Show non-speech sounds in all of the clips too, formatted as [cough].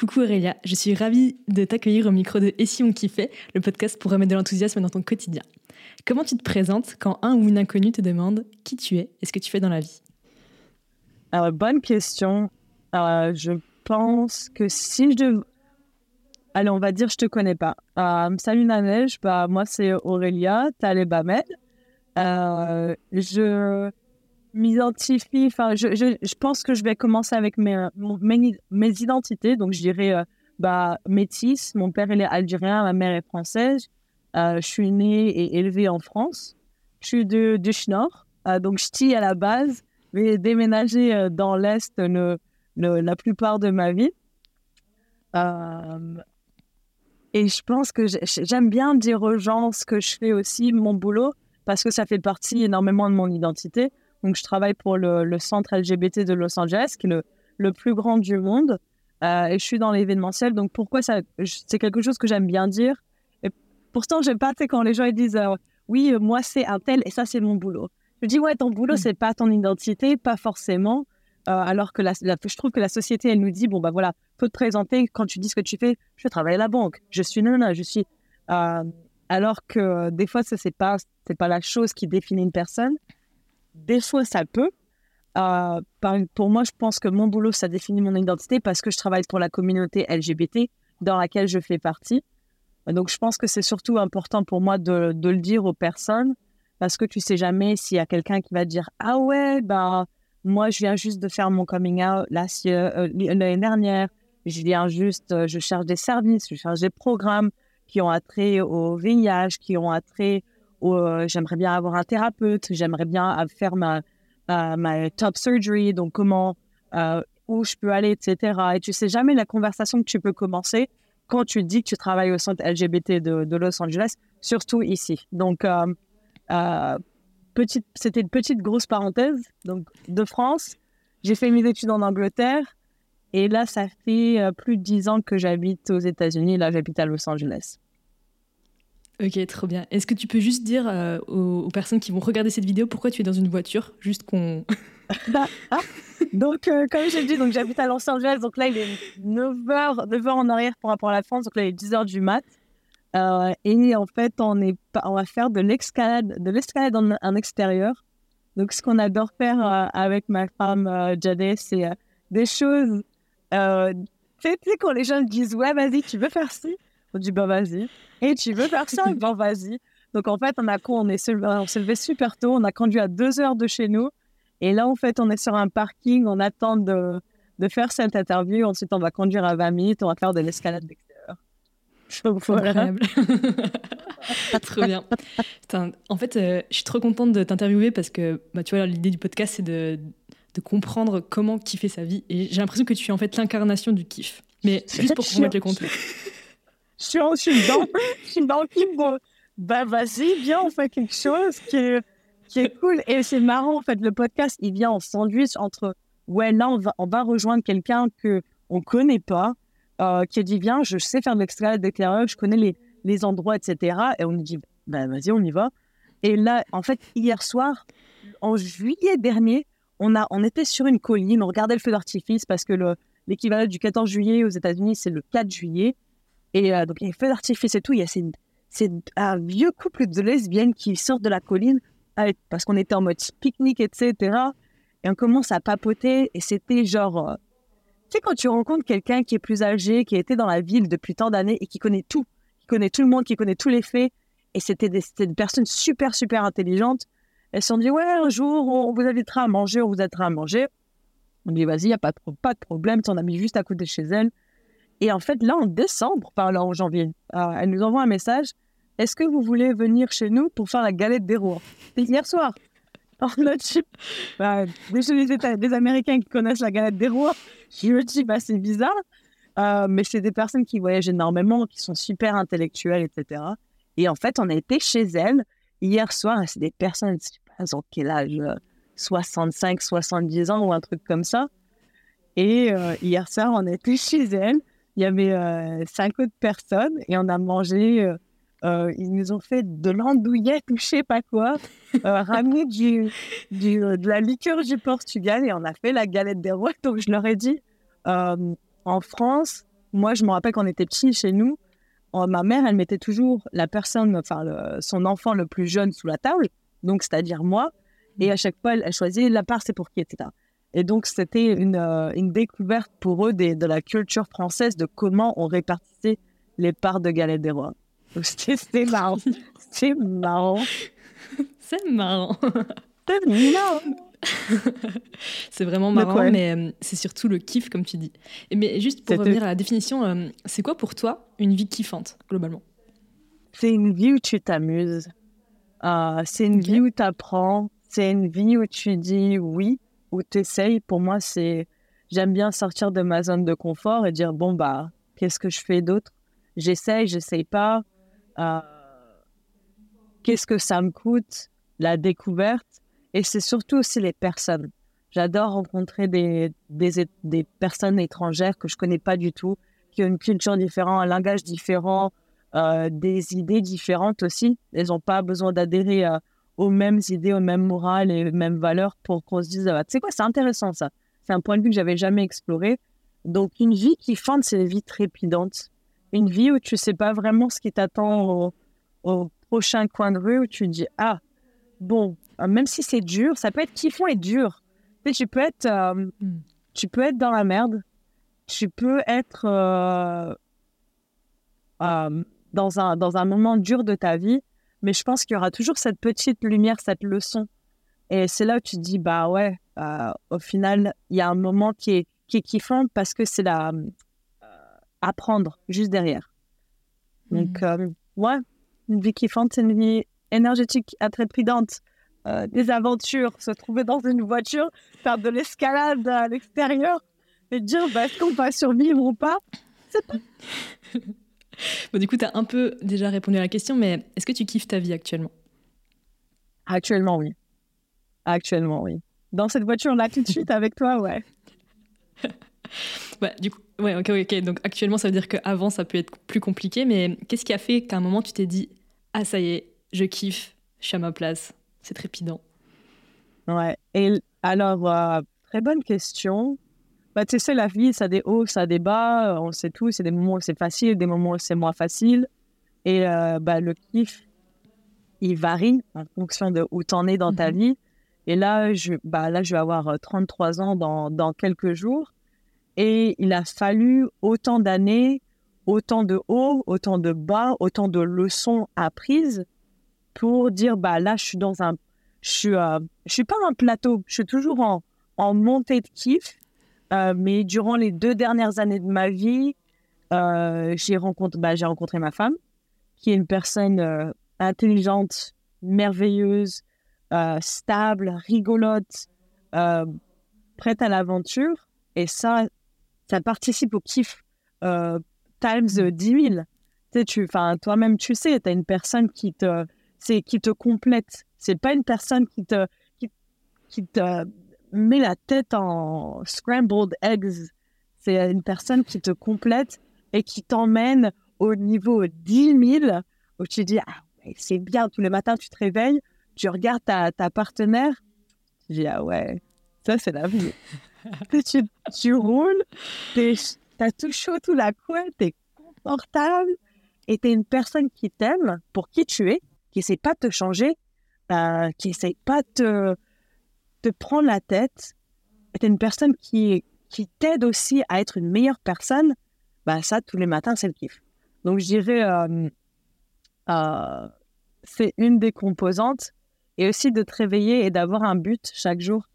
Coucou Aurélia, je suis ravie de t'accueillir au micro de Et si on kiffait, le podcast pour remettre de l'enthousiasme dans ton quotidien. Comment tu te présentes quand un ou une inconnue te demande qui tu es? et ce que tu fais dans la vie? Alors, bonne question. Euh, je pense que si je devais... Allez, on va dire je te connais pas. Euh, salut Nanej, bah, moi c'est Aurélia Taleb Ahmed. Euh, je m'identifie, enfin, je, je, je, pense que je vais commencer avec mes, mes, mes identités. Donc, je dirais euh, bah, métisse. Mon père, est algérien, ma mère est française. Euh, je suis née et élevée en France. Je suis de, de Schnorr, euh, donc ch'ti à la base, mais déménagé euh, dans l'Est le, le, la plupart de ma vie. Euh, et je pense que j'aime bien dire aux gens ce que je fais aussi, mon boulot, parce que ça fait partie énormément de mon identité. Donc, je travaille pour le, le centre LGBT de Los Angeles, qui est le, le plus grand du monde. Euh, et je suis dans l'événementiel. Donc, pourquoi ça C'est quelque chose que j'aime bien dire. Et pourtant, j'aime pas, quand les gens ils disent euh, Oui, moi, c'est un tel et ça, c'est mon boulot. Je dis Ouais, ton boulot, mmh. c'est pas ton identité, pas forcément. Euh, alors que la, la, je trouve que la société, elle nous dit Bon, bah voilà, faut te présenter quand tu dis ce que tu fais. Je travaille à la banque, je suis nana, je suis. Alors que des fois, ce n'est pas, pas la chose qui définit une personne. Fois, ça peut. Euh, pour moi, je pense que mon boulot, ça définit mon identité parce que je travaille pour la communauté LGBT dans laquelle je fais partie. Donc, je pense que c'est surtout important pour moi de, de, le dire aux personnes parce que tu sais jamais s'il y a quelqu'un qui va dire Ah ouais, bah, moi, je viens juste de faire mon coming out euh, l'année dernière. Je viens juste, euh, je cherche des services, je cherche des programmes qui ont attrait au VIH, qui ont attrait euh, j'aimerais bien avoir un thérapeute, j'aimerais bien faire ma, top surgery, donc comment, euh, où je peux aller, etc. Et tu sais jamais la conversation que tu peux commencer quand tu dis que tu travailles au centre LGBT de, Los Angeles, surtout ici. Donc, euh, euh petite, c'était une petite grosse parenthèse. Donc, de France, j'ai fait mes études en Angleterre. Et là, ça fait plus de dix ans que j'habite aux États-Unis. Là, j'habite à Los Angeles. Ok, trop bien. Est-ce que tu peux juste dire euh, aux, personnes qui vont regarder cette vidéo pourquoi tu es dans une voiture Juste qu'on. [laughs] ah, donc, euh, comme j'ai dit, donc j'habite à Los Angeles. Donc là, il est 9h, 9h en arrière par rapport à la France. Donc là, il est 10h du mat. Euh, et en fait, on, est, on va faire de l'escalade, de l'escalade en, extérieur. Donc, ce qu'on adore faire avec ma femme Jade, c'est des choses. tu sais, quand les gens disent Ouais, vas-y, tu veux faire ci? On dit Bah, vas-y. Et tu veux faire ça? Bon, vas-y. Donc, en fait, on, a, on, est on s'est levé super tôt. On a conduit à deux heures de chez nous. Et là, en fait, on est sur un parking. On attend de, de faire cette interview. Ensuite, on va conduire à 20 minutes. On va faire de l'escalade d'extérieur. [laughs] Voilà. [laughs] trop bien. Putain, en fait, euh, je suis trop contente de t'interviewer parce que, bah, tu vois, l'idée du podcast, c'est de, de comprendre comment kiffer sa vie. Et j'ai l'impression que tu es en fait l'incarnation du kiff. Mais juste pour remettre le contexte [laughs] je suis, dans, je suis dans le de, bah vas-y, viens, on fait quelque chose qui est, qui est cool. Et c'est marrant, en fait, le podcast, il vient en sandwich entre, ouais, là, on va, on va rejoindre quelqu'un que on connaît pas, euh, qui dit, viens, je sais faire de l'escalade d'éclaireur, je connais les, les endroits, etc. Et on nous dit, bah vas-y, on y va. Et là, en fait, hier soir, en juillet dernier, on, a, on était sur une colline, on regardait le feu d'artifice parce que l'équivalent du 14 juillet aux États-Unis, c'est le 4 juillet. Et euh, donc, il y a feu d'artifice et tout. Il y a un vieux couple de lesbiennes qui sortent de la colline avec, parce qu'on était en mode pique-nique, etc. Et on commence à papoter. Et c'était genre. Euh, tu sais, quand tu rencontres quelqu'un qui est plus âgé, qui a été dans la ville depuis tant d'années et qui connaît tout, qui connaît tout le monde, qui connaît tous les faits. Et c'était des, des personnes super, super intelligentes. Elles se sont dit Ouais, un jour, on vous invitera à manger, on vous invitera à manger. On dit Vas-y, il n'y a pas de, pas de problème. On a mis juste à côté de chez elle. Et en fait, là, en décembre, par là, en janvier, euh, elle nous envoie un message. Est-ce que vous voulez venir chez nous pour faire la galette des rois? C'est hier soir. [laughs] Alors là, bah, des, des Américains qui connaissent la galette des rois, [laughs] je me dis, bah, c'est bizarre. Euh, mais c'est des personnes qui voyagent énormément, qui sont super intellectuelles, etc. Et en fait, on a été chez elles hier soir. C'est des personnes, je sais pas, elles ont quel âge 65, 70 ans ou un truc comme ça. Et euh, hier soir, on a été chez elles il y avait euh, cinq autres personnes et on a mangé. Euh, euh, ils nous ont fait de l'andouillette ou je sais pas quoi, [laughs] ramené du, du, de la liqueur du Portugal et on a fait la galette des rois. Donc je leur ai dit, en France, moi, je me rappelle quand on était petits chez nous, ma mère, elle mettait toujours la personne, enfin, son enfant le plus jeune sous la table, donc c'est-à-dire moi. Et mm. à chaque fois, elle, choisissait la part, c'est pour qui, etc. Et donc, c'était une, euh, une, découverte pour eux de la culture française de comment on répartissait les parts de galette des rois. C'était marrant. C'est marrant. [laughs] C'est marrant. C'est marrant. [laughs] c'est vraiment marrant, mais euh, c'est surtout le kiff, comme tu dis. Et mais juste pour revenir à la définition, euh, c'est quoi pour toi une vie kiffante, globalement? C'est une vie où tu t'amuses. Euh, c'est une vie où tu apprends. C'est une vie où tu dis oui, où tu essayes. Pour moi, c'est. J'aime bien sortir de ma zone de confort et dire bon, bah, qu'est-ce que je fais d'autre? J'essaye, j'essaye pas. qu'est-ce que ça me coûte? La découverte et c'est surtout aussi les personnes. J'adore rencontrer des, des, des, personnes étrangères que je connais pas du tout, qui ont une culture différente, un langage différent, euh, des idées différentes aussi. Elles n'ont pas besoin d'adhérer euh, aux mêmes idées, aux mêmes morales et aux mêmes valeurs pour qu'on se dise, ah, tu sais quoi, c'est intéressant ça. C'est un point de vue que j'avais jamais exploré. Donc une vie qui fente, c'est une vie trépidante. Une vie où tu sais pas vraiment ce qui t'attend au, au prochain coin de rue, où tu dis, ah, bon, euh, même si c'est dur, ça peut être kiffant et dur. Tu, sais, tu peux être, euh, hmm. tu peux être dans la merde, tu peux être euh, dans, un, dans un moment dur de ta vie, mais je pense qu'il y aura toujours cette petite lumière, cette leçon. Et c'est là où tu te dis, bah ouais, au final, il y a un moment qui est, qui est kiffant parce que c'est la apprendre juste derrière. Donc, hmm. ouais, une vie kiffante, c'est une vie énergétique, intrépidante, euh, des aventures, se trouver dans une voiture, faire de l'escalade à l'extérieur et dire bah, est-ce qu'on va survivre ou pas? C'est pas. [laughs] bon, du coup, tu as un peu déjà répondu à la question, mais est-ce que tu kiffes ta vie actuellement? Actuellement, oui. Actuellement, oui. Dans cette voiture-là, tout de [laughs] suite avec toi, ouais. [laughs] bah, du coup, ouais, ok, ok. Donc actuellement, ça veut dire qu'avant, ça peut être plus compliqué, mais qu'est-ce qui a fait qu'à un moment, tu t'es dit Ah, ça y est, je kiffe, je suis à ma place c'est trépidant. Ouais. Et alors, euh, très bonne question. Bah, tu sais, la vie, ça a des hauts, ça a des bas. Euh, on sait tout. C'est des moments où c'est facile, des moments où c'est moins facile. Et euh, bah, le kiff, il varie en fonction de où tu en es dans ta mhm. vie. Et là je, bah, là, je vais avoir 33 ans dans, dans quelques jours. Et il a fallu autant d'années, autant de hauts, autant de bas, autant de leçons apprises pour dire bah là je suis dans un je suis euh, je suis pas un plateau je suis toujours en, en montée de kiff euh, mais durant les deux dernières années de ma vie euh, j'ai rencontré bah, j'ai rencontré ma femme qui est une personne intelligente merveilleuse stable rigolote prête à l'aventure. Et ça ça participe au kiff times 10 000 tu sais, toi-même tu sais tu as une personne qui te qui te complète. C'est pas une personne qui te, qui, te met la tête en scrambled eggs. C'est une personne qui te complète et qui t'emmène au niveau 10 000 où tu dis ah, c'est bien, tous les matins tu te réveilles, tu regardes ta, ta partenaire, tu dis ah ouais, ça c'est la vie. [laughs] tu, tu roules, t'as tout chaud, tout la couette, t'es confortable et t'es une personne qui t'aime pour qui tu es qui essaie pas de te changer, euh, qui essaie pas de te, prendre la tête, es une personne qui, qui t'aide aussi à être une meilleure personne, bah ça, tous les matins, c'est le kiff. Donc, je dirais, euh, euh, c'est une des composantes. Et aussi de te réveiller et d'avoir un but chaque jour.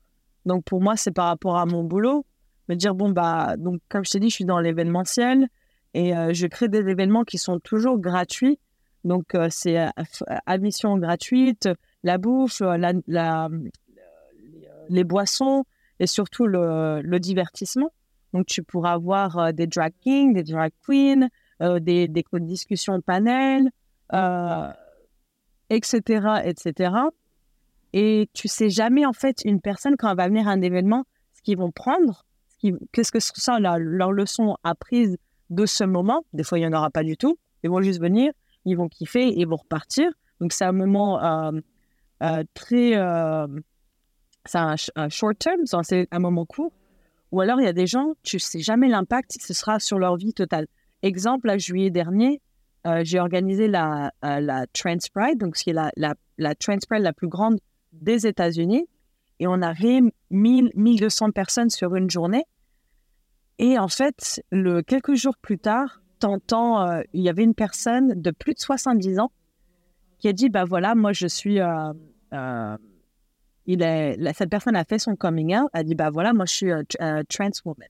Donc, pour moi, c'est par rapport à mon boulot. Me dire, bon, bah, donc, comme je t'ai dit, je suis dans l'événementiel et je crée des événements qui sont toujours gratuits donc, euh, c'est euh, euh, admission gratuite, la bouffe, la, les boissons et surtout le, divertissement. Donc, tu pourras avoir des drag kings, des drag queens, des, des discussions panel, etc., etc. Et tu sais jamais, en fait, une personne, quand elle va venir à un événement, ce qu'ils vont prendre, qu'est-ce que sont leur, leur leçon apprise de ce moment. Des fois, il n'y en aura pas du tout. Ils vont juste venir, ils vont kiffer et vont repartir. Donc, c'est un moment euh, euh, très. Euh, c'est un, short term, c'est un moment court Ou alors, il y a des gens, tu sais jamais l'impact, ce sera sur leur vie totale. Exemple, à juillet dernier, euh, j'ai organisé la, euh, la Trans Pride, donc qui est la, la, Trans Pride la plus grande des États-Unis. Et on avait 1000, 1200 personnes sur une journée. Et en fait, quelques jours plus tard, t'entends, euh, il y avait une personne de plus de 70 ans qui a dit, bah voilà, moi je suis... il est, cette personne a fait son coming out, a dit, bah voilà, moi je suis trans woman.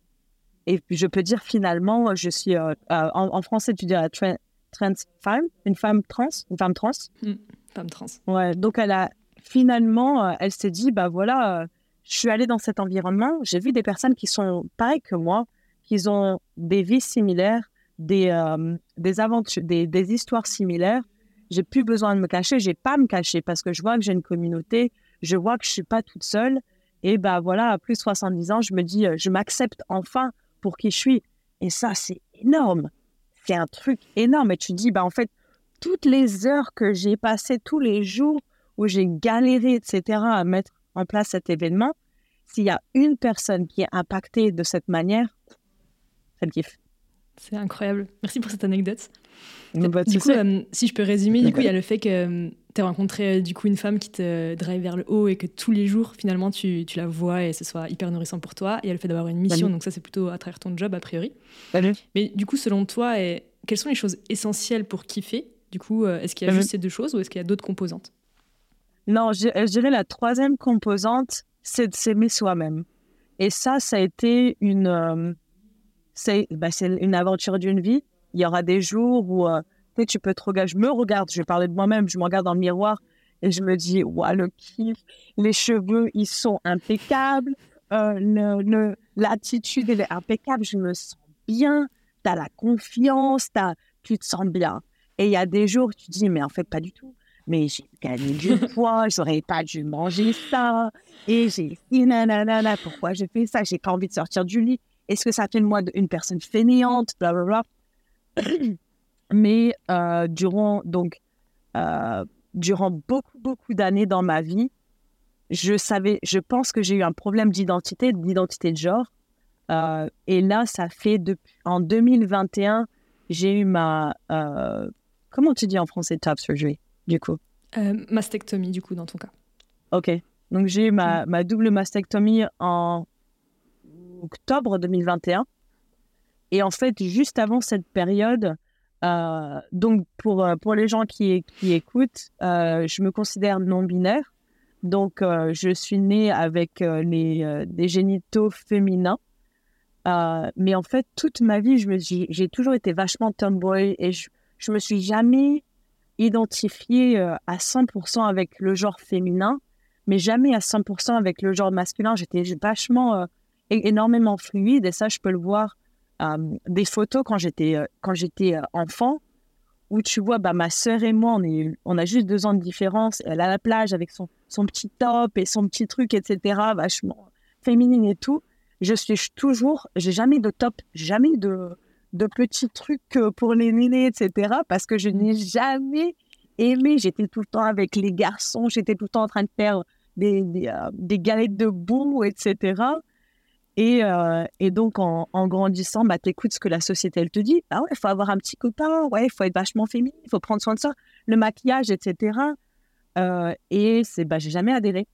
Et je peux dire finalement, je suis, en, français tu dirais trans trans femme, une femme trans, une femme trans? Hmm, femme trans. Ouais, donc elle a finalement, euh, elle s'est dit, bah voilà, euh, je suis allée dans cet environnement, j'ai vu des personnes qui sont pareilles que moi, qui ont des vies similaires, des, euh, des aventures, des, des, histoires similaires. J'ai plus besoin de me cacher, j'ai pas à me cacher parce que je vois que j'ai une communauté, je vois que je suis pas toute seule. Et bah voilà, à plus de 70 ans, je me dis, je m'accepte enfin pour qui je suis. Et ça, c'est énorme c'est un truc énorme. Et tu dis, bah, en fait, toutes les heures que j'ai passées, tous les jours où j'ai galéré, etc., à mettre en place cet événement, s'il y a une personne qui est impactée de cette manière, c'est le kiff. C'est incroyable. Merci pour cette anecdote. Bah, du coup, euh, si je peux résumer, du coup, il y a le fait que euh, tu as rencontré euh, du coup une femme qui te drive vers le haut et que tous les jours, finalement, tu, tu la vois et ce soit hyper nourrissant pour toi. Il y a le fait d'avoir une mission, donc ça, c'est plutôt à travers ton job, a priori. Mais du coup, selon toi, et, quelles sont les choses essentielles pour kiffer? Du coup, est-ce qu'il y a juste ces deux choses ou est-ce qu'il y a d'autres composantes? Non, je, je, dirais la troisième composante, c'est de s'aimer soi-même. Et ça, ça a été une, bah, c'est une aventure d'une vie il y aura des jours où euh, tu peux te regarder. Je me regarde, je vais parler de moi-même, je me regarde dans le miroir et je me dis, ouais, le kiff, les cheveux, ils sont impeccables, euh, l'attitude, elle est impeccable, je me sens bien, tu as la confiance, as, tu te sens bien. Et il y a des jours où tu te dis, mais en fait, pas du tout. Mais j'ai gagné du [laughs] poids, j'aurais pas dû manger ça. Et j'ai dit, nanana, pourquoi j'ai fait ça? J'ai pas envie de sortir du lit. Est-ce que ça fait de moi une personne fainéante? Blablabla. [clears throat] Mais euh, durant, donc, euh, durant beaucoup, beaucoup d'années dans ma vie, je savais, je pense que j'ai eu un problème d'identité, d'identité de genre. Euh, et là, ça fait depuis, en 2021, j'ai eu ma, comment tu dis en français, top surgery, du coup? Mastectomie, du coup, dans ton cas. Ok. Donc, j'ai eu ma, mm. ma double mastectomie en octobre 2021. Et en fait, juste avant cette période, euh, donc pour, euh, pour les gens qui, qui écoutent, euh, je me considère non-binaire. Donc, je suis née avec les, des génitaux féminins. mais en fait, toute ma vie, j'ai toujours été vachement tomboy et je, je me suis jamais identifiée à 100% avec le genre féminin, mais jamais à 100% avec le genre masculin. J'étais vachement, énormément fluide et ça, je peux le voir euh, des photos quand j'étais euh, quand j'étais enfant où tu vois bah, ma sœur et moi on est on a juste deux ans de différence. Elle à la plage avec son son petit top et son petit truc etc vachement féminine et tout. Je suis toujours j'ai jamais de top jamais de de petits trucs pour les nénés etc parce que je n'ai jamais aimé. J'étais tout le temps avec les garçons j'étais tout le temps en train de faire des, des, des galettes de boue etc et, euh, et donc, en, grandissant, bah, tu écoutes ce que la société elle te dit. Ah ouais, il faut avoir un petit copain, ouais, il faut être vachement féminine, il faut prendre soin de ça, le maquillage, etc. Euh, et c'est, bah, j'ai jamais adhéré.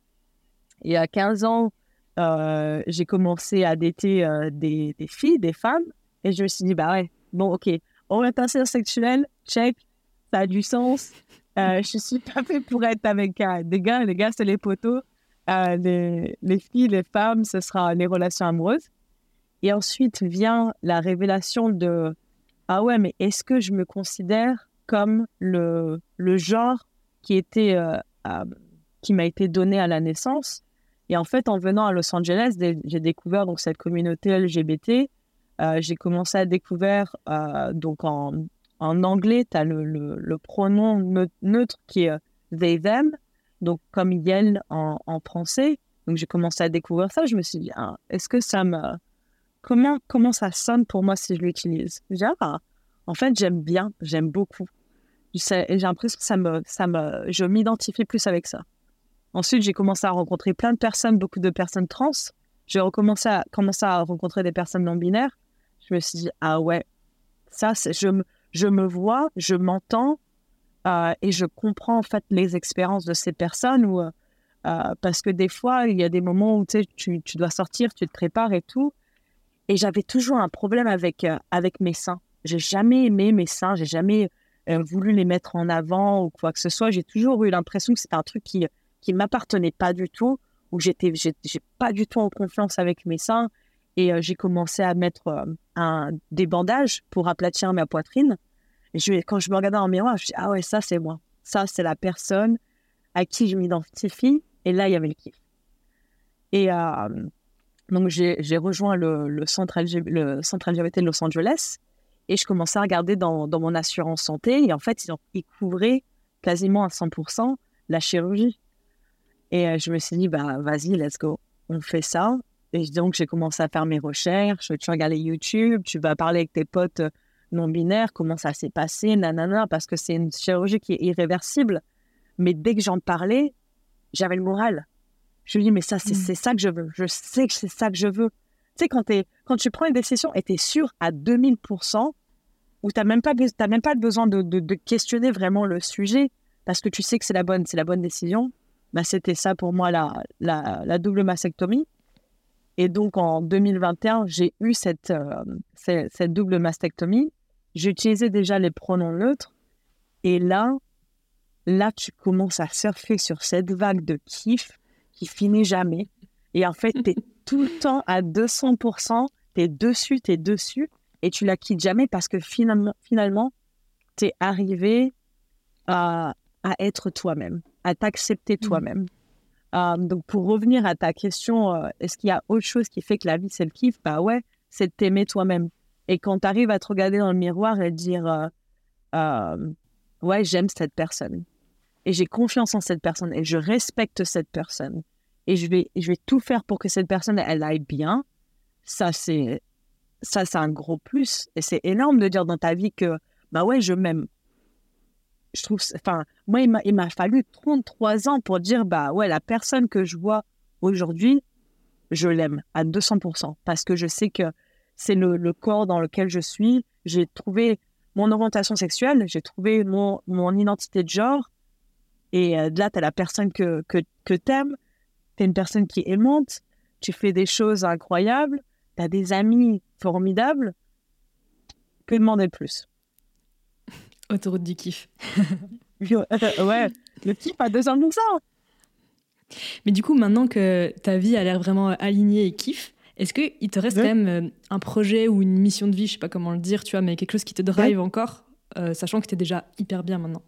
Et à 15 ans, euh, j'ai commencé à dater des, des, filles, des femmes, et je me suis dit, bah ouais, bon, ok, orientation sexuelle, check, ça a du sens. je suis pas fait pour être avec des gars, les gars, c'est les poteaux les, les, filles, les femmes, ce sera les relations amoureuses. Et ensuite vient la révélation de Ah ouais, mais est-ce que je me considère comme le, le genre qui, était, euh, qui m'a été donné à la naissance? Et en fait, en venant à Los Angeles, j'ai découvert donc, cette communauté LGBT. Euh, j'ai commencé à découvrir, euh, donc en, en anglais, tu as le, le, le, pronom neutre qui est they, them donc comme Yel en, en français. Donc j'ai commencé à découvrir ça. Je me suis dit, ah, est-ce que ça me. Comment, comment ça sonne pour moi si je l'utilise? J'ai ah, en fait, j'aime bien, j'aime beaucoup. J'ai l'impression que ça me, ça me, je m'identifie plus avec ça. Ensuite, j'ai commencé à rencontrer plein de personnes, beaucoup de personnes trans. j'ai recommencé à commencer à rencontrer des personnes non binaires, je me suis dit ah ouais, ça je je me vois, je m'entends euh, et je comprends en fait les expériences de ces personnes ou euh, parce que des fois il y a des moments où tu, dois sortir, tu te prépares et tout et j'avais toujours un problème avec euh, avec mes seins. J'ai jamais aimé mes seins, j'ai jamais voulu les mettre en avant ou quoi que ce soit. J'ai toujours eu l'impression que c'était un truc qui qui m'appartenait pas du tout où j'étais j'ai pas du tout en confiance avec mes seins et j'ai commencé à mettre un, des bandages pour aplatir ma poitrine. Quand je me regardais en miroir, je me suis dit, ah ouais, ça c'est moi. Ça, c'est la personne à qui je m'identifie. Et là, il y avait le kiff. Et donc, j'ai rejoint le, le, centre le LGBT de Los Angeles et je commençais à regarder dans, mon assurance santé. Et en fait, ils, couvraient quasiment à 100% la chirurgie. Et je me suis dit, bah, vas-y, let's go. On fait ça. Et donc, j'ai commencé à faire mes recherches. Tu regardes YouTube, tu vas parler avec tes potes euh, non binaires, comment ça s'est passé, nanana, parce que c'est une chirurgie qui est irréversible. Mais dès que j'en parlais, j'avais le moral. Je me dis, mais ça, c'est mmh. ça que je veux. Je sais que c'est ça que je veux. Tu sais, quand, es, quand tu prends une décision et tu es sûr à 2000%, où tu n'as même, pas, même pas besoin de, de, questionner vraiment le sujet, parce que tu sais que c'est la bonne, la bonne décision, bah, c'était ça pour moi la, la, la double mastectomie. Et donc en 2021, j'ai eu cette, euh, cette, double mastectomie. J'utilisais déjà les pronoms neutres. Et là, là, tu commences à surfer sur cette vague de kiff qui finit jamais. Et en fait, tu es [laughs] tout le temps à 200%, tu es dessus, tu es dessus, et tu la quittes jamais parce que finalement, finalement tu es arrivé à, à être toi-même, à t'accepter mmh. toi-même. Euh, donc, pour revenir à ta question, euh, est-ce qu'il y a autre chose qui fait que la vie, c'est le kiff? Bah ouais, c'est de t'aimer toi-même. Et quand tu arrives à te regarder dans le miroir et dire euh, Ouais, j'aime cette personne. Et j'ai confiance en cette personne. Et je respecte cette personne. Et je vais, je vais tout faire pour que cette personne, elle aille bien. Ça, c'est ça c'est un gros plus. Et c'est énorme de dire dans ta vie que Bah ouais, je m'aime je trouve, enfin, moi, il m'a fallu 33 ans pour dire, bah ouais, la personne que je vois aujourd'hui, je l'aime à 200% parce que je sais que c'est le, corps dans lequel je suis. J'ai trouvé mon orientation sexuelle, j'ai trouvé mon, mon identité de genre. Et euh, là, tu as la personne que, que, que tu aimes, tu es une personne qui est aimante, tu fais des choses incroyables, tu as des amis formidables. Que demander de plus? [laughs] Autoroute du kiff. [laughs] ouais, le kiff à 200%. Mais du coup, maintenant que ta vie a l'air vraiment alignée et kiff, est-ce qu'il te reste quand même euh, un projet ou une mission de vie, je sais pas comment le dire, tu vois, mais quelque chose qui te drive encore, euh, sachant que tu es déjà hyper bien maintenant?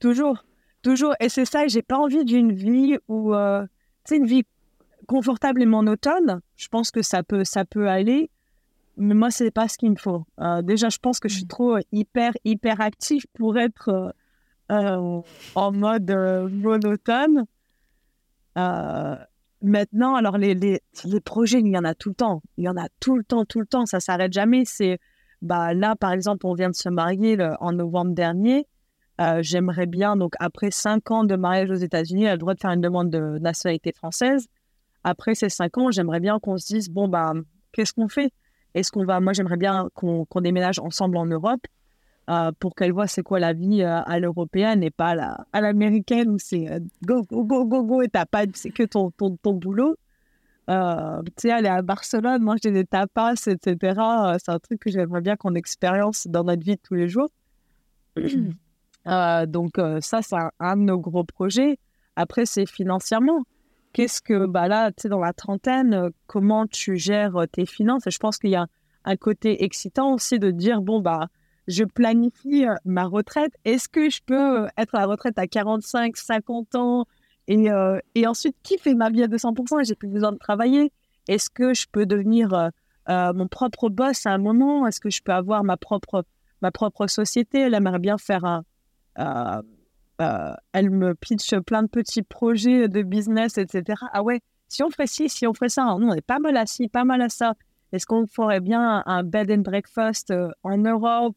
Toujours, toujours. Et c'est ça, j'ai pas envie d'une vie où, euh, c'est une vie confortable et monotone. Je pense que ça peut, ça peut aller mais moi, c'est pas ce qu'il me faut. Euh, déjà, je pense que je suis mmh. trop hyper, hyper active pour être euh, euh, en mode monotone. Maintenant, alors, les, les, projets, il y en a tout le temps. Il y en a tout le temps, tout le temps. Ça s'arrête jamais. C'est, bah, là, par exemple, on vient de se marier en novembre dernier. J'aimerais bien, donc, après cinq ans de mariage aux États-Unis, elle a le droit de faire une demande de nationalité française. Après ces cinq ans, j'aimerais bien qu'on se dise, bon, bah, qu'est-ce qu'on fait? Est-ce qu'on va, moi j'aimerais bien qu'on déménage ensemble en Europe? Euh, pour qu'elle voit c'est quoi la vie euh, à l'européenne et pas à l'américaine où c'est euh, go, go, go, go, go et t'as pas, c'est que ton, ton, ton boulot. tu sais, aller à Barcelone, manger des tapas, etc. c'est un truc que j'aimerais bien qu'on expérience dans notre vie de tous les jours. [clears throat] donc ça, c'est un, de nos gros projets. Après, c'est financièrement qu'est-ce que, bah là, tu sais, dans la trentaine, comment tu gères tes finances? Et je pense qu'il y a un côté excitant aussi de dire, bon, bah, je planifie euh, ma retraite. Est-ce que je peux être à la retraite à 45, 50 ans et, et ensuite kiffer ma vie à 200% et j'ai plus besoin de travailler? Est-ce que je peux devenir mon propre boss à un moment? Est-ce que je peux avoir ma propre, ma propre société? Elle aimerait bien faire un, euh, elle me pitch plein de petits projets de business, etc. Ah ouais, si on ferait ci, si on ferait ça, nous on est pas mal à ci, pas mal à ça. Est-ce qu'on ferait bien un bed and breakfast euh, en Europe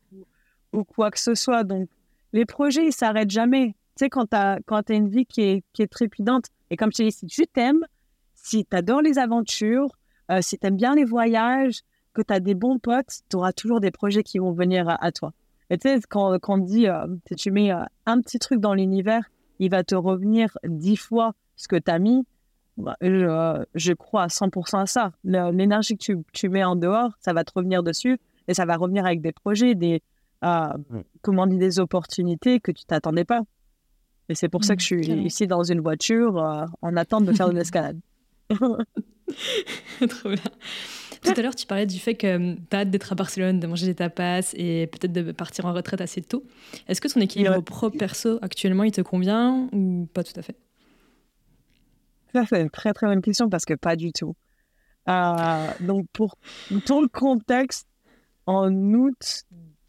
ou, quoi que ce soit? Donc, les projets, ils s'arrêtent jamais. Tu sais, quand tu as, as, une vie qui est, qui est trépidante, et comme je te dis, si tu t'aimes, si tu adores les aventures, euh, si tu aimes bien les voyages, que tu as des bons potes, tu auras toujours des projets qui vont venir à, toi. Et tu sais, quand, quand on dit, euh, tu mets un petit truc dans l'univers, il va te revenir dix fois ce que tu as mis. Bah, je, je, crois à 100% à ça. L'énergie que tu, tu, mets en dehors, ça va te revenir dessus et ça va revenir avec des projets, des, comment dit, des opportunités que tu t'attendais pas. Et c'est pour ça que je suis ici dans une voiture en attente de faire une escalade. [laughs] Trop bien. Tout à l'heure, tu parlais du fait que hum, tu as hâte d'être à Barcelone, de manger des tapas et peut-être de partir en retraite assez tôt. Est-ce que ton équilibre pro-perso actuellement, il te convient ou pas tout à fait? Ça, c'est une très très bonne question parce que pas du tout. Euh, donc, pour tout le contexte, en août,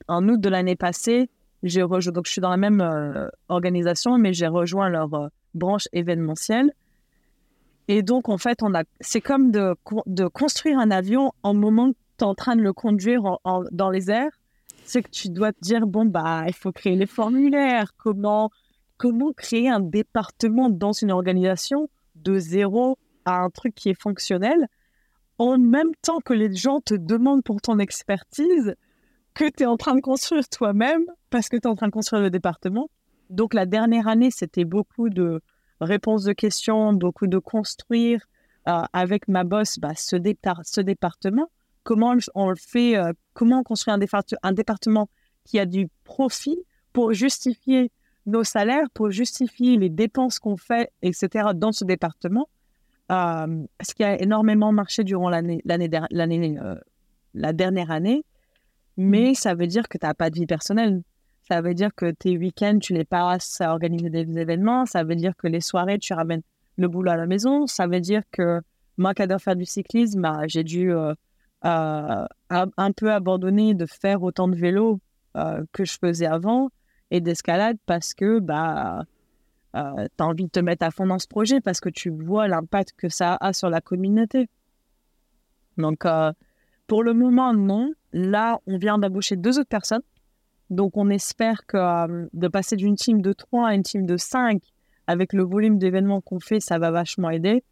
en août de l'année passée, j'ai rejoint, donc je suis dans la même euh, organisation, mais j'ai rejoint leur euh, branche événementielle. Et donc, en fait, on a, c'est comme de, de construire un avion en moment que tu es en train de le conduire dans les airs. C'est que tu dois te dire, bon, bah, il faut créer les formulaires. Comment, comment créer un département dans une organisation de zéro à un truc qui est fonctionnel en même temps que les gens te demandent pour ton expertise que tu es en train de construire toi-même parce que tu es en train de construire le département. Donc, la dernière année, c'était beaucoup de réponses de questions, beaucoup de construire euh, avec ma boss bah, ce, ce, département. Comment on le fait, euh, comment on construit un, un, département qui a du profit pour justifier nos salaires, pour justifier les dépenses qu'on fait, etc., dans ce département. Euh, ce qui a énormément marché durant l'année, l'année, l'année, la dernière année, mais mmh. ça veut dire que tu n'as pas de vie personnelle. Ça veut dire que tes week-ends, tu les passes à organiser des événements. Ça veut dire que les soirées, tu ramènes le boulot à la maison. Ça veut dire que moi qui adore faire du cyclisme, bah, j'ai dû euh, euh, un peu abandonner de faire autant de vélo euh, que je faisais avant et d'escalade parce que bah, tu as envie de te mettre à fond dans ce projet parce que tu vois l'impact que ça a sur la communauté. Donc, pour le moment, non. Là, on vient d'embaucher deux autres personnes donc, on espère que euh, de passer d'une team de 3 à une team de 5, avec le volume d'événements qu'on fait, ça va vachement aider.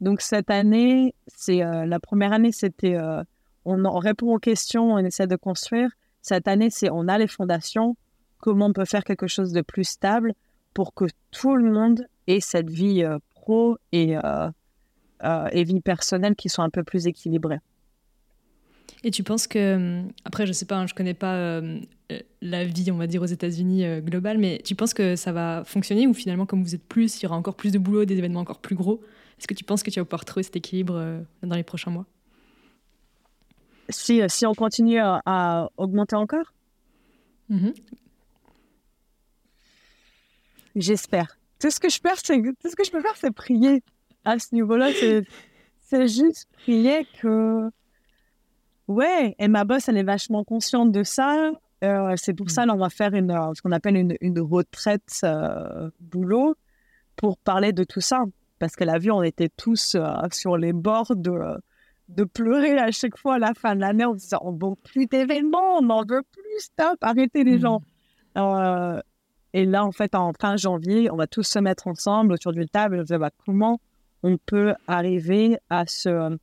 Donc, cette année, c'est euh, la première année, c'était euh, on, répond aux questions, on essaie de construire. Cette année, c'est on a les fondations, comment on peut faire quelque chose de plus stable pour que tout le monde ait cette vie pro et, et vie personnelle qui soit un peu plus équilibrées. Et tu penses que, hum, après, je sais pas, je hein, je connais pas euh, la vie, on va dire, aux États-Unis euh, globale, mais tu penses que ça va fonctionner ou finalement, comme vous êtes plus, il y aura encore plus de boulot, des événements encore plus gros? Est-ce que tu penses que tu vas pouvoir trouver cet équilibre euh, dans les prochains mois? Si, si on continue à, augmenter encore? Mm-hmm. J'espère. Tout ce que je peux faire, c'est tout ce que je peux faire, c'est prier. À ce niveau-là, c'est juste prier que Ouais, et ma boss, elle est vachement consciente de ça. Euh, c'est pour ça qu'on va faire une, euh, ce qu'on appelle une, une retraite euh, boulot pour parler de tout ça. Parce qu'elle a vu, on était tous sur les bords de, de pleurer à chaque fois à la fin de l'année en disant on ne veut plus d'événements, on n'en veut plus, stop, arrêtez les gens. Hmm. Et là, en fait, en fin janvier, on va tous se mettre ensemble autour d'une table et dire bah, comment on peut arriver à se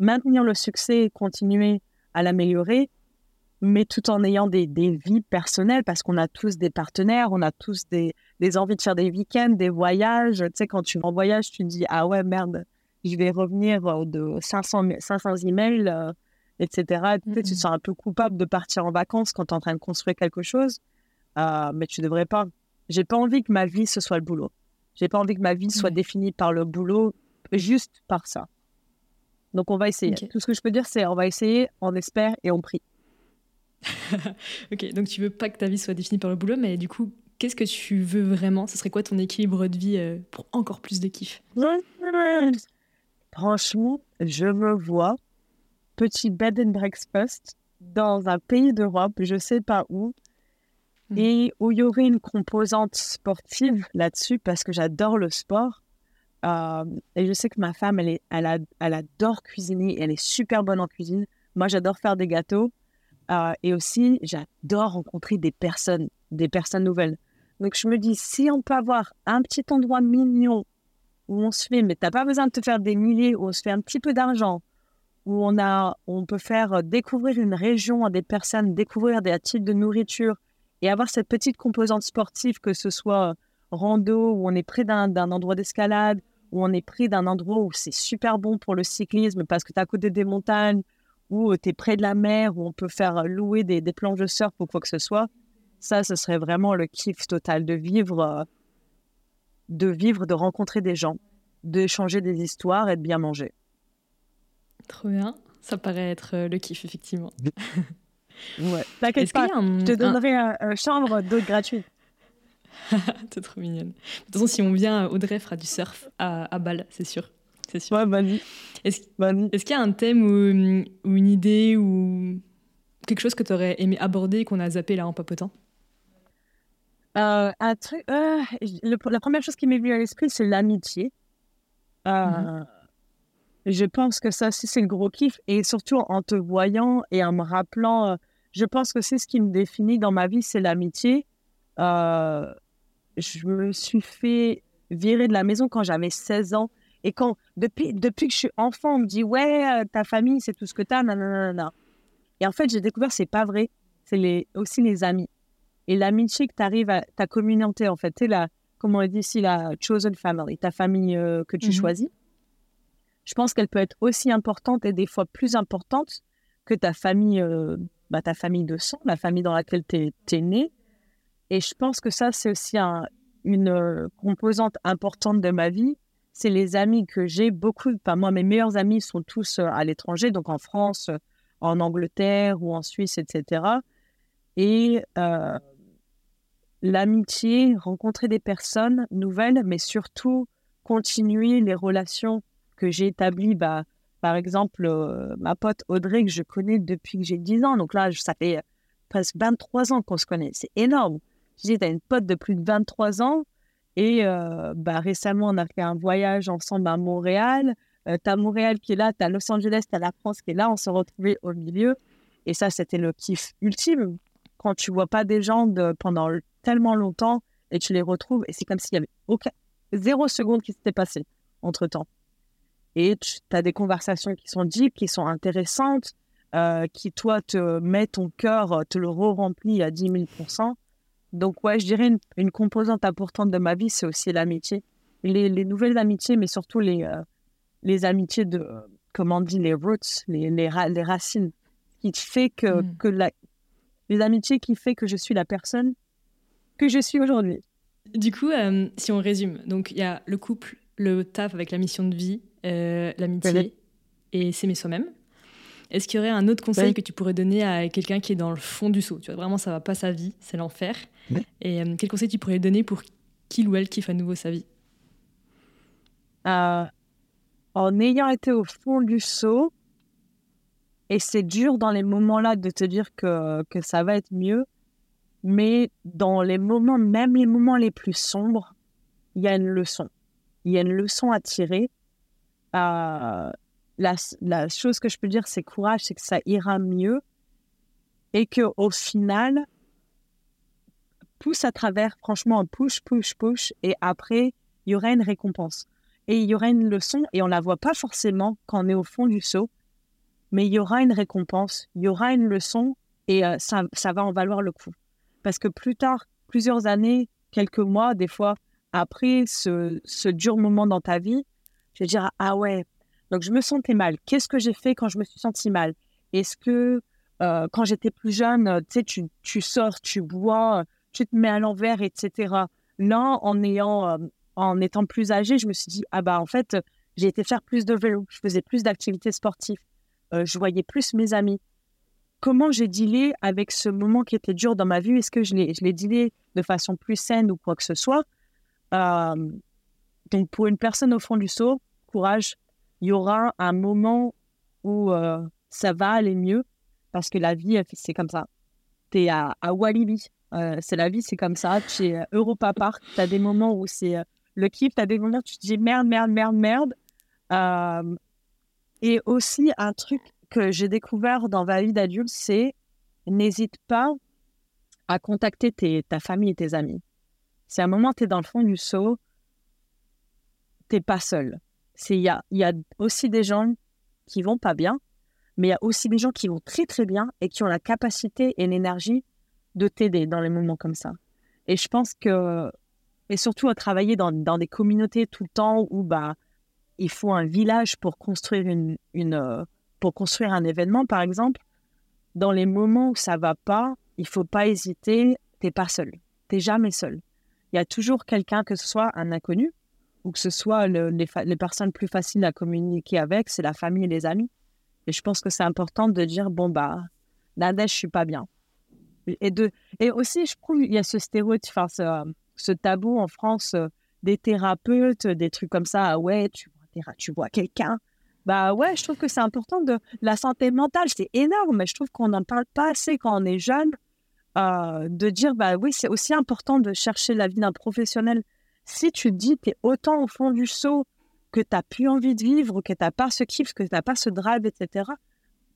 maintenir le succès et continuer à l'améliorer, mais tout en ayant des, vies personnelles parce qu'on a tous des partenaires, on a tous des, envies de faire des week-ends, des voyages. Tu sais, quand tu vas en voyage, tu te dis Ah ouais, merde, je vais revenir de 500, 500 emails, euh, etc. Tu, te sens un peu coupable de partir en vacances quand tu es en train de construire quelque chose, euh, mais tu devrais pas. J'ai pas envie que ma vie ce soit le boulot. J'ai pas envie que ma vie soit définie par le boulot, juste par ça. Donc on va essayer. Tout ce que je peux dire, c'est on va essayer, on espère et on prie. [laughs] ok, donc tu veux pas que ta vie soit définie par le boulot, mais du coup, qu'est-ce que tu veux vraiment? Ce serait quoi ton équilibre de vie euh, pour encore plus de kiff? [laughs] Franchement, je me vois petit bed and breakfast dans un pays d'Europe, je sais pas où, hmm. et où il y aurait une composante sportive là-dessus parce que j'adore le sport. Euh, et je sais que ma femme, elle, est, elle, adore cuisiner, elle est super bonne en cuisine. Moi, j'adore faire des gâteaux. Euh, et aussi, j'adore rencontrer des personnes, des personnes nouvelles. Donc, je me dis, si on peut avoir un petit endroit mignon où on se fait, mais t'as pas besoin de te faire des milliers, où on se fait un petit peu d'argent, où on, a, on peut faire découvrir une région à des personnes, découvrir des types de nourriture et avoir cette petite composante sportive, que ce soit rando, où on est près d'un endroit d'escalade, où on est près d'un endroit où c'est super bon pour le cyclisme parce que tu es à côté des montagnes, ou tu es près de la mer, où on peut faire louer des, des planches de surf ou quoi que ce soit. Ça, ce serait vraiment le kiff total de vivre de vivre, de rencontrer des gens, d'échanger des histoires et de bien manger. Trop bien. Ça paraît être euh, le kiff, effectivement. [laughs] ouais, t'inquiète pas, je te donnerai un, chambre d'eau gratuite. [laughs] T'es trop mignonne. De toute façon, si on vient, Audrey fera du surf à, à Bâle, c'est sûr. C'est sûr. Ouais, bonne Est-ce est qu'il y a un thème ou, ou, une idée ou quelque chose que tu aurais aimé aborder qu'on a zappé là en papotant? Euh, un truc, euh, la première chose qui m'est venue à l'esprit, c'est l'amitié. Euh, mmh je pense que ça, c'est le gros kiff. Et surtout, en te voyant et en me rappelant, je pense que c'est ce qui me définit dans ma vie, c'est l'amitié. je me suis fait virer de la maison quand j'avais 16 ans. Et quand, depuis, depuis que je suis enfant, on me dit, ouais, ta famille, c'est tout ce que tu as, non. Et en fait, j'ai découvert, c'est pas vrai. C'est les, aussi les amis et l'amitié que tu arrives à ta communauté, en fait, tu la, comment on dit ici, la chosen family, ta famille euh, que tu mmh choisis. Je pense qu'elle peut être aussi importante et des fois plus importante que ta famille, euh, bah, ta famille de sang, la famille dans laquelle tu es, né. Et je pense que ça, c'est aussi une euh, composante importante de ma vie. C'est les amis que j'ai beaucoup. Enfin, moi, mes meilleurs amis sont tous à l'étranger, donc en France, en Angleterre ou en Suisse, etc. Et l'amitié, rencontrer des personnes nouvelles, mais surtout continuer les relations que j'ai établies. Bah, par exemple, euh, ma pote Audrey, que je connais depuis que j'ai 10 ans. Donc là, ça fait presque 23 ans qu'on se connaît. C'est énorme. Je dis, tu as une pote de plus de 23 ans. Et euh, bah, récemment, on a fait un voyage ensemble à Montréal. Euh, tu as Montréal qui est là, tu as Los Angeles, tu as la France qui est là. On s'est retrouvés au milieu. Et ça, c'était le kiff ultime quand tu vois pas des gens pendant tellement longtemps et tu les retrouves et c'est comme s'il y avait aucun, zéro seconde qui s'était passé entre temps. Et tu as des conversations qui sont deep, qui sont intéressantes, euh, qui toi te met ton cœur, te le re-remplit à 10 000 Donc ouais, je dirais une, composante importante de ma vie, c'est aussi l'amitié. Les, les, nouvelles amitiés, mais surtout les, euh, les amitiés de, comment on dit, les roots, les, les, les racines, qui fait que, mmh. que la, les amitiés qui fait que je suis la personne que je suis aujourd'hui. Du coup, euh, si on résume, donc il y a le couple, le taf avec la mission de vie, euh, l'amitié et s'aimer soi-même. Est-ce qu'il y aurait un autre conseil que tu pourrais donner à quelqu'un qui est dans le fond du saut Tu vois, vraiment, ça va pas sa vie, c'est l'enfer. Et euh, quel conseil tu pourrais donner pour qu'il ou elle kiffe à nouveau sa vie? En ayant été au fond du saut, et c'est dur dans les moments-là de te dire que, que ça va être mieux. Mais dans les moments, même les moments les plus sombres, il y a une leçon. Il y a une leçon à tirer. Euh, la, la, chose que je peux dire, c'est courage, c'est que ça ira mieux. Et qu'au final, pousse à travers, franchement, push, push, push. Et après, il y aura une récompense. Et il y aura une leçon, et on la voit pas forcément quand on est au fond du seau mais il y aura une récompense, il y aura une leçon et euh, ça, ça va en valoir le coup. Parce que plus tard, plusieurs années, quelques mois, des fois, après ce, ce dur moment dans ta vie, je vais dire Ah ouais, donc je me sentais mal. Qu'est-ce que j'ai fait quand je me suis sentie mal? Est-ce que euh, quand j'étais plus jeune, tu sais, tu, sors, tu bois, tu te mets à l'envers, etc. Là, en, ayant, euh, en étant plus âgée, je me suis dit Ah bah en fait, j'ai été faire plus de vélo, je faisais plus d'activités sportives. Euh, je voyais plus mes amis. Comment j'ai dealé avec ce moment qui était dur dans ma vie? Est-ce que je l'ai, dealé de façon plus saine ou quoi que ce soit? Euh, Donc, pour une personne au fond du seau, il y aura un moment où euh, ça va aller mieux parce que la vie, c'est comme ça. Tu es à, à Walibi. c'est la vie, c'est comme ça. Tu es Europa Park. Tu as des moments où c'est le kiff. Tu as des moments où tu te dis merde, merde, merde, merde. Et aussi, un truc que j'ai découvert dans ma vie d'adulte, c'est n'hésite pas à contacter ta famille et tes amis. Si un moment tu es dans le fond du seau, t'es pas seul. Il y a, aussi des gens qui vont pas bien, mais il y a aussi des gens qui vont très très bien et qui ont la capacité et l'énergie de t'aider dans les moments comme ça. Et je pense que, et surtout à travailler dans, des communautés tout le temps où bah, il faut un village pour construire, une euh, pour construire un événement, par exemple, dans les moments où ça va pas, il faut pas hésiter, t'es pas seul. T'es jamais seul. Il y a toujours quelqu'un, que ce soit un inconnu ou que ce soit les, personnes plus faciles à communiquer avec, c'est la famille et les amis. Et je pense que c'est important de dire bon bah, Nadège, je suis pas bien. Et de et aussi, je trouve il y a ce stéréotype, enfin, ce, tabou en France euh, des thérapeutes, des trucs comme ça. Ah ouais, tu vois, tu vois quelqu'un. Bah ouais, je trouve que c'est important de la santé mentale, c'est énorme, mais je trouve qu'on n'en parle pas assez quand on est jeune. Euh, de dire, bah oui, c'est aussi important de chercher la vie d'un professionnel. Si tu te dis, tu es autant au fond du seau que tu n'as plus envie de vivre, que tu n'as pas ce kiff, que tu n'as pas ce drive, etc.,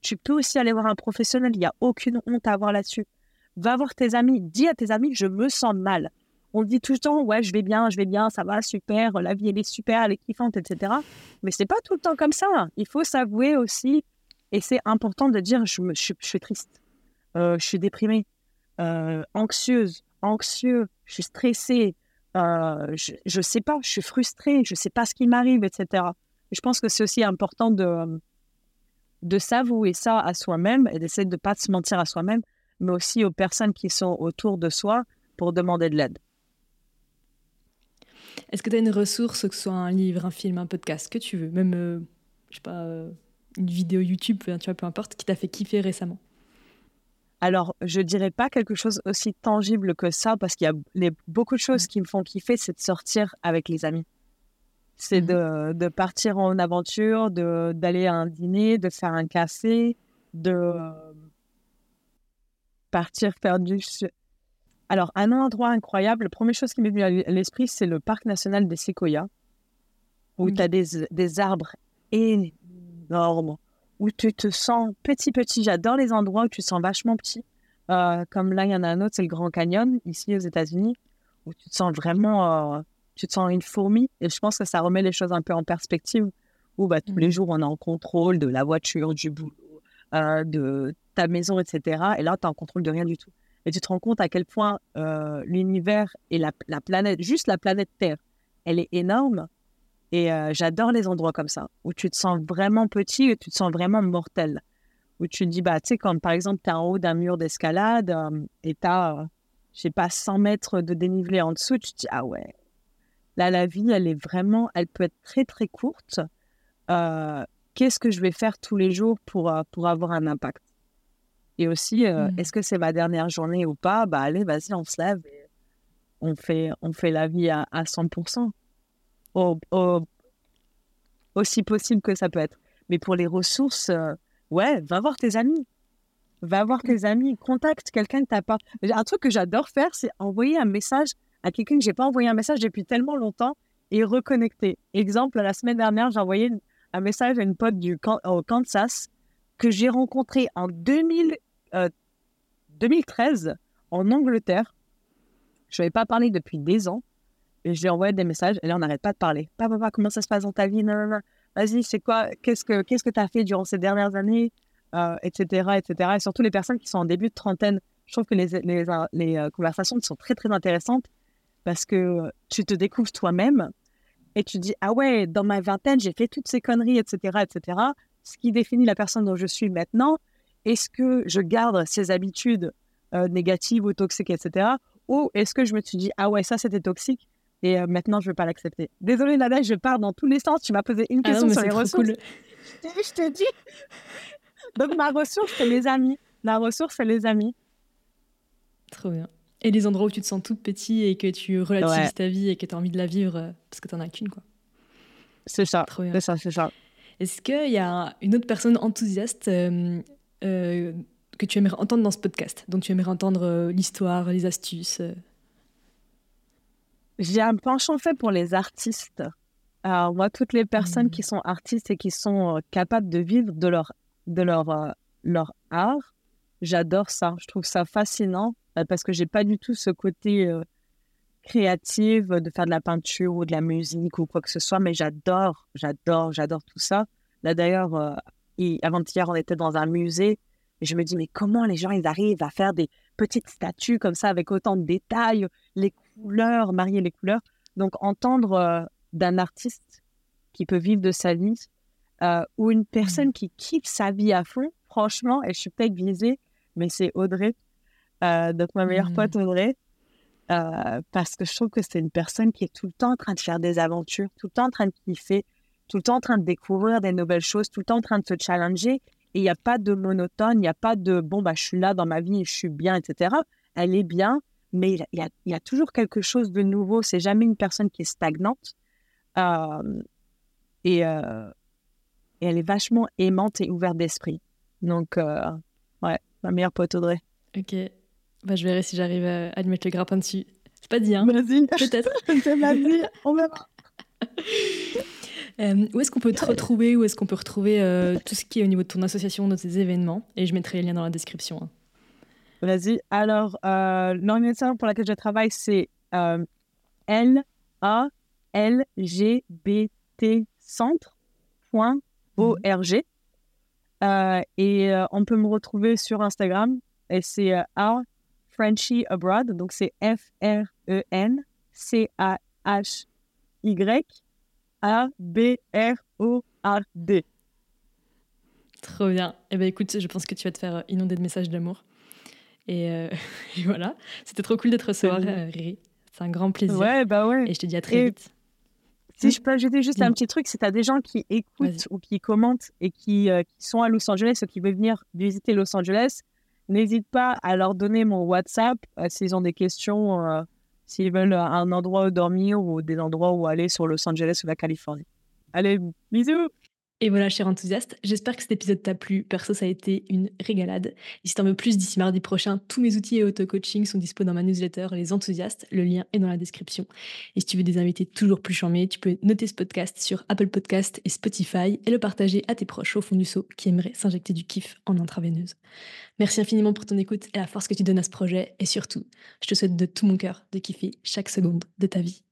tu peux aussi aller voir un professionnel. Il n'y a aucune honte à avoir là-dessus. Va voir tes amis. Dis à tes amis, je me sens mal. On dit tout le temps, ouais, je vais bien, je vais bien, ça va, super, la vie, elle est super, elle est kiffante, etc. Mais c'est pas tout le temps comme ça. Il faut s'avouer aussi, et c'est important de dire, je, me, je, suis triste, euh, je suis déprimée, euh, anxieuse, anxieux, je suis stressée, je ne sais pas, je suis frustrée, je ne sais pas ce qui m'arrive, etc. je pense que c'est aussi important de, de s'avouer ça à soi-même et d'essayer de ne pas se mentir à soi-même, mais aussi aux personnes qui sont autour de soi pour demander de l'aide. Est-ce que tu as une ressource, que ce soit un livre, un film, un podcast, que tu veux, même, je sais pas, une vidéo YouTube, tu vois, peu importe, qui t'a fait kiffer récemment? Alors, je dirais pas quelque chose aussi tangible que ça, parce qu'il y a beaucoup de choses qui me font kiffer, c'est de sortir avec les amis. C'est mmh de, partir en aventure, d'aller à un dîner, de faire un café, de partir faire du... Alors, un endroit incroyable, la première chose qui m'est venue à l'esprit, c'est le parc national des séquoias, où tu as des, des arbres énormes où tu te sens petit, petit. J'adore les endroits où tu te sens vachement petit. Euh, comme là, il y en a un autre, c'est le Grand Canyon, ici aux États-Unis, où tu te sens vraiment, euh, tu te sens une fourmi. Et je pense que ça remet les choses un peu en perspective, où bah, tous les mmh. jours, on est en contrôle de la voiture, du boulot, euh, de ta maison, etc. Et là, tu es en contrôle de rien du tout. Et tu te rends compte à quel point l'univers et la, la, planète, juste la planète Terre, elle est énorme et euh, j'adore les endroits comme ça, où tu te sens vraiment petit et tu te sens vraiment mortel. Où tu te dis, bah, tu sais, quand par exemple, tu es en haut d'un mur d'escalade euh, et tu as, euh, je sais pas, 100 mètres de dénivelé en dessous, tu te dis, ah ouais, là, la vie, elle est vraiment, elle peut être très, très courte. Qu'est-ce que je vais faire tous les jours pour, pour avoir un impact? Et aussi, mmh. est-ce que c'est ma dernière journée ou pas? Bah, allez, vas-y, on se lève et on fait, on fait la vie à, à 100% aussi possible que ça peut être. Mais pour les ressources, euh, ouais, va voir tes amis. Va voir tes amis, contacte quelqu'un que tu n'as pas. Un truc que j'adore faire, c'est envoyer un message à quelqu'un que j'ai pas envoyé un message depuis tellement longtemps et reconnecter. Exemple, la semaine dernière, j'ai envoyé un message à une pote du au Kansas que j'ai rencontré en 2000, 2013 euh, en Angleterre. Je n'avais pas parlé depuis des ans. Et je lui envoyé des messages et là, on n'arrête pas de parler. Papa, papa, comment ça se passe dans ta vie? Vas-y, c'est quoi? Qu'est-ce que qu'est-ce que tu as fait durant ces dernières années? Etc. Euh, etc. Et surtout les personnes qui sont en début de trentaine. Je trouve que les, les, les euh, conversations sont très, très intéressantes parce que tu te découvres toi-même et tu dis Ah ouais, dans ma vingtaine, j'ai fait toutes ces conneries, etc. etc. Ce qui définit la personne dont je suis maintenant, est-ce que je garde ces habitudes euh, négatives ou toxiques, etc. Ou est-ce que je me suis dit Ah ouais, ça c'était toxique et euh, maintenant, je ne veux pas l'accepter. Désolée, Nada, je pars dans tous les sens. Tu m'as posé une ah question sur les ressources. Cool. [laughs] je te dis. Donc, ma ressource, c'est les amis. La ressource, c'est les amis. Trop bien. Et les endroits où tu te sens tout petit et que tu relativises ta vie et que tu as envie de la vivre euh, parce que tu n'en as qu'une, quoi. C'est ça. C'est ça, c'est ça. Est-ce qu'il y a une autre personne enthousiaste euh, que tu aimerais entendre dans ce podcast, dont tu aimerais entendre l'histoire, les astuces j'ai un penchant fait pour les artistes. Alors, moi, toutes les personnes mmh. qui sont artistes et qui sont euh, capables de vivre de leur, de leur, euh, leur art, j'adore ça. Je trouve ça fascinant euh, parce que j'ai pas du tout ce côté créative, de faire de la peinture ou de la musique ou quoi que ce soit, mais j'adore, j'adore, j'adore tout ça. Là d'ailleurs, avant-hier, on était dans un musée et je me dis, mais comment les gens, ils arrivent à faire des petites statues comme ça avec autant de détails, les couleurs, marier les couleurs. Donc entendre euh, d'un artiste qui peut vivre de sa vie euh, ou une personne mmh. qui kiffe sa vie à fond, franchement, et je suis peut-être visée, mais c'est Audrey, donc ma meilleure pote mmh. Audrey. Euh, parce que je trouve que c'est une personne qui est tout le temps en train de faire des aventures, tout le temps en train de kiffer, tout le temps en train de découvrir des nouvelles choses, tout le temps en train de se challenger. Et il n'y a pas de monotone, il n'y a pas de bon, bah, je suis là dans ma vie, je suis bien, etc. Elle est bien, mais il y a, y a toujours quelque chose de nouveau. C'est jamais une personne qui est stagnante. Euh, et, euh, et, elle est vachement aimante et ouverte d'esprit. Donc, ouais, ma meilleure pote Audrey. Ok, bah, je verrai si j'arrive à, lui mettre le grappin dessus. C'est pas dit, hein Vas-y. [laughs] Peut-être. [laughs] Vas-y, on verra. [laughs] Euh, où est-ce qu'on peut te retrouver Où est-ce qu'on peut retrouver euh, tout ce qui est au niveau de ton association, de tes événements? Et je mettrai les liens dans la description. Hein. Vas-y. Alors, euh, l'organisation pour laquelle je travaille, c'est euh, L-A-L-G-B-T centre.org. Mhm. et on peut me retrouver sur Instagram et c'est A Frenchy Abroad. Donc, c'est F-R-E-N-C-H-Y-A-B-R-O-R-D. Trop bien. Eh bien, écoute, je pense que tu vas te faire inonder de messages d'amour. Et, euh, [laughs] voilà. C'était trop cool d'être recevoir, euh, Riri. C'est un grand plaisir. Ouais, bah ouais. Et je te dis à très vite. Si je peux ajouter juste un petit truc, c'est à des gens qui écoutent ou qui commentent et qui, euh, qui, sont à Los Angeles ou qui veulent venir visiter Los Angeles, N'hésite pas à leur donner mon WhatsApp euh, s'ils ont des questions, s'ils veulent un endroit où dormir ou des endroits où aller sur Los Angeles ou la Californie. Allez, bisous et voilà, cher enthousiaste, j'espère que cet épisode t'a plu. Perso, ça a été une régalade. Et si t'en veux plus d'ici mardi prochain, tous mes outils et auto-coaching sont dispo dans ma newsletter Les Enthousiastes. Le lien est dans la description. Et si tu veux des invités toujours plus charmés, tu peux noter ce podcast sur Apple Podcast et Spotify et le partager à tes proches au fond du seau qui aimeraient s'injecter du kiff en intraveineuse. Merci infiniment pour ton écoute et la force que tu donnes à ce projet. Et surtout, je te souhaite de tout mon cœur de kiffer chaque seconde de ta vie.